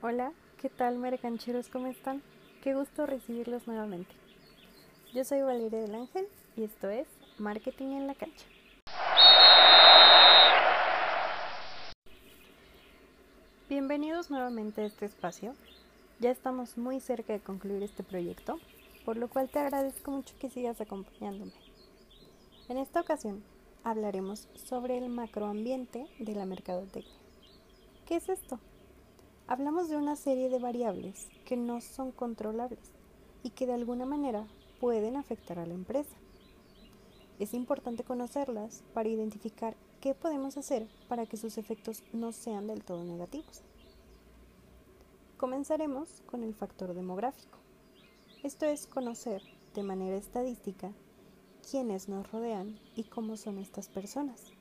Hola, ¿qué tal mercancheros? ¿Cómo están? Qué gusto recibirlos nuevamente. Yo soy Valeria del Ángel y esto es Marketing en la Cancha. Bienvenidos nuevamente a este espacio. Ya estamos muy cerca de concluir este proyecto, por lo cual te agradezco mucho que sigas acompañándome. En esta ocasión hablaremos sobre el macroambiente de la mercadotecnia. ¿Qué es esto? Hablamos de una serie de variables que no son controlables y que de alguna manera pueden afectar a la empresa. Es importante conocerlas para identificar qué podemos hacer para que sus efectos no sean del todo negativos. Comenzaremos con el factor demográfico. Esto es conocer de manera estadística quiénes nos rodean y cómo son estas personas,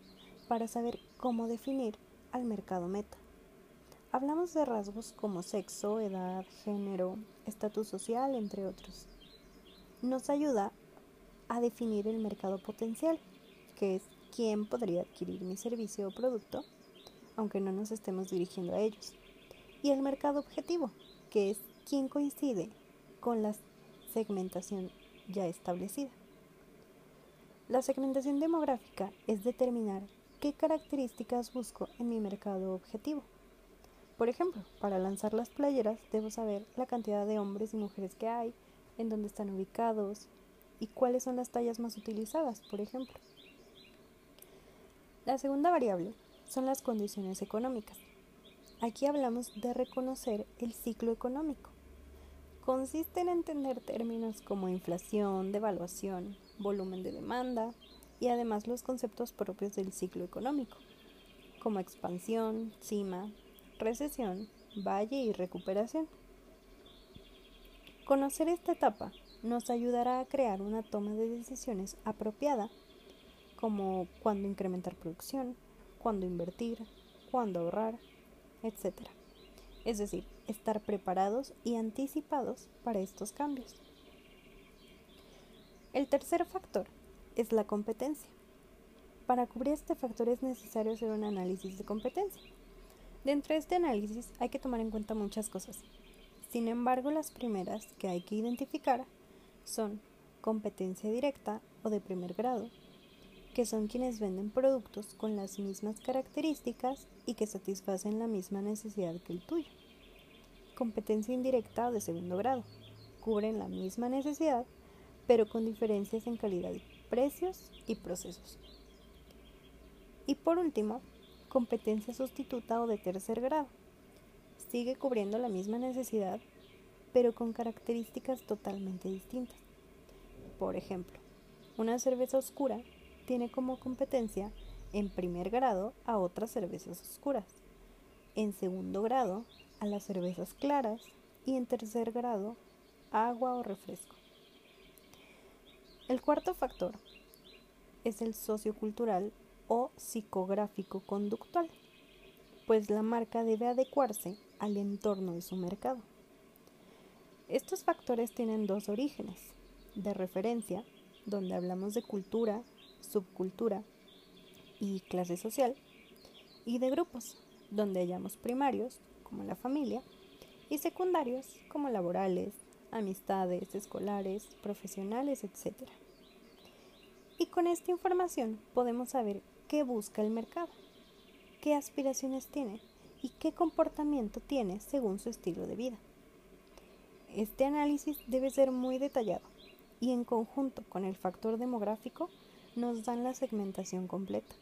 para saber cómo definir al mercado meta. Hablamos de rasgos como sexo, edad, género, estatus social, entre otros. Nos ayuda a definir el mercado potencial, que es quién podría adquirir mi servicio o producto, aunque no nos estemos dirigiendo a ellos. Y el mercado objetivo, que es quién coincide con la segmentación ya establecida. La segmentación demográfica es determinar qué características busco en mi mercado objetivo. Por ejemplo, para lanzar las playeras debo saber la cantidad de hombres y mujeres que hay, en dónde están ubicados y cuáles son las tallas más utilizadas, por ejemplo. La segunda variable son las condiciones económicas. Aquí hablamos de reconocer el ciclo económico. Consiste en entender términos como inflación, devaluación, volumen de demanda y además los conceptos propios del ciclo económico, como expansión, cima, recesión, valle y recuperación. Conocer esta etapa nos ayudará a crear una toma de decisiones apropiada, como cuándo incrementar producción, cuándo invertir, cuándo ahorrar, etc. Es decir, estar preparados y anticipados para estos cambios. El tercer factor es la competencia. Para cubrir este factor es necesario hacer un análisis de competencia. Dentro de este análisis hay que tomar en cuenta muchas cosas. Sin embargo, las primeras que hay que identificar son competencia directa o de primer grado, que son quienes venden productos con las mismas características y que satisfacen la misma necesidad que el tuyo. Competencia indirecta o de segundo grado, cubren la misma necesidad, pero con diferencias en calidad precios y procesos. Y por último, competencia sustituta o de tercer grado. Sigue cubriendo la misma necesidad, pero con características totalmente distintas. Por ejemplo, una cerveza oscura tiene como competencia en primer grado a otras cervezas oscuras, en segundo grado a las cervezas claras y en tercer grado agua o refresco. El cuarto factor es el sociocultural o psicográfico conductual, pues la marca debe adecuarse al entorno de su mercado. Estos factores tienen dos orígenes, de referencia, donde hablamos de cultura, subcultura y clase social, y de grupos, donde hallamos primarios, como la familia, y secundarios, como laborales, amistades, escolares, profesionales, etc. Y con esta información podemos saber qué busca el mercado, qué aspiraciones tiene y qué comportamiento tiene según su estilo de vida. Este análisis debe ser muy detallado y en conjunto con el factor demográfico nos dan la segmentación completa.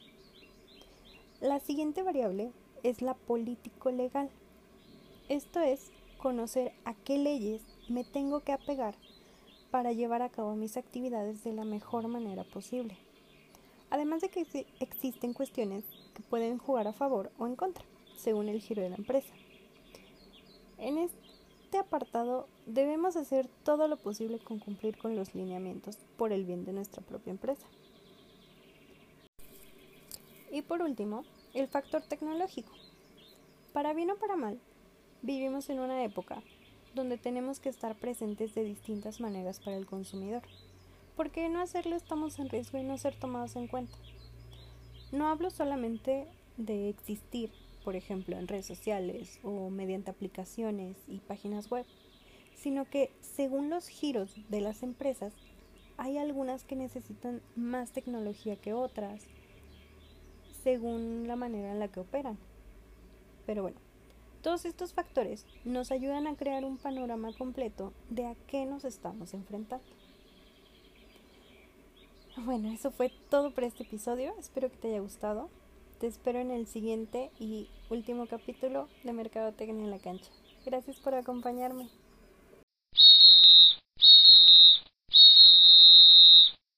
La siguiente variable es la político-legal. Esto es conocer a qué leyes me tengo que apegar para llevar a cabo mis actividades de la mejor manera posible. Además de que existen cuestiones que pueden jugar a favor o en contra, según el giro de la empresa. En este apartado debemos hacer todo lo posible con cumplir con los lineamientos por el bien de nuestra propia empresa. Y por último, el factor tecnológico. Para bien o para mal, vivimos en una época donde tenemos que estar presentes de distintas maneras para el consumidor. Porque no hacerlo estamos en riesgo y no ser tomados en cuenta. No hablo solamente de existir, por ejemplo en redes sociales o mediante aplicaciones y páginas web, sino que según los giros de las empresas, hay algunas que necesitan más tecnología que otras, según la manera en la que operan. Pero bueno, todos estos factores nos ayudan a crear un panorama completo de a qué nos estamos enfrentando. Bueno, eso fue todo por este episodio. Espero que te haya gustado. Te espero en el siguiente y último capítulo de Mercadotecnia en la cancha. Gracias por acompañarme.